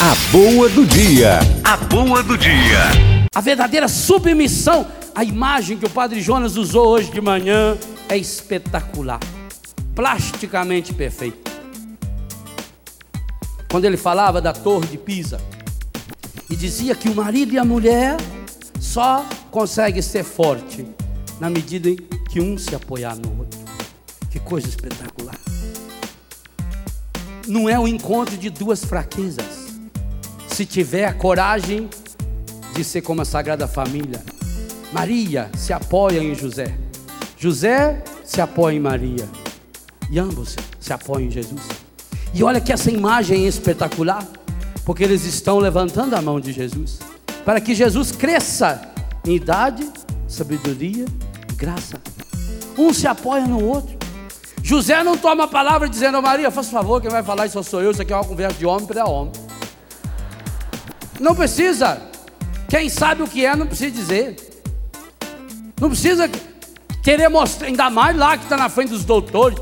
A boa do dia. A boa do dia. A verdadeira submissão, a imagem que o Padre Jonas usou hoje de manhã é espetacular, plasticamente perfeita. Quando ele falava da Torre de Pisa e dizia que o marido e a mulher só conseguem ser forte na medida em que um se apoiar no outro. Que coisa espetacular. Não é o encontro de duas fraquezas se tiver a coragem de ser como a Sagrada Família. Maria se apoia em José. José se apoia em Maria. E ambos se apoiam em Jesus. E olha que essa imagem é espetacular, porque eles estão levantando a mão de Jesus, para que Jesus cresça em idade, sabedoria e graça. Um se apoia no outro. José não toma a palavra dizendo, Maria, faz favor, quem vai falar isso sou eu, isso aqui é uma conversa de homem para homem. Não precisa. Quem sabe o que é, não precisa dizer. Não precisa querer mostrar, ainda mais lá que está na frente dos doutores.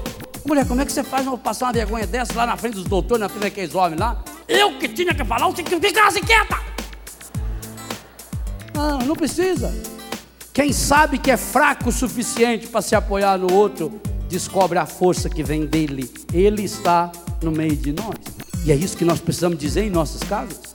Mulher, como é que você faz para passar uma vergonha dessa lá na frente dos doutores, na frente daqueles homens lá? Eu que tinha que falar, você que ficar assim quieta. Não, não precisa. Quem sabe que é fraco o suficiente para se apoiar no outro, descobre a força que vem dele. Ele está no meio de nós. E é isso que nós precisamos dizer em nossas casas.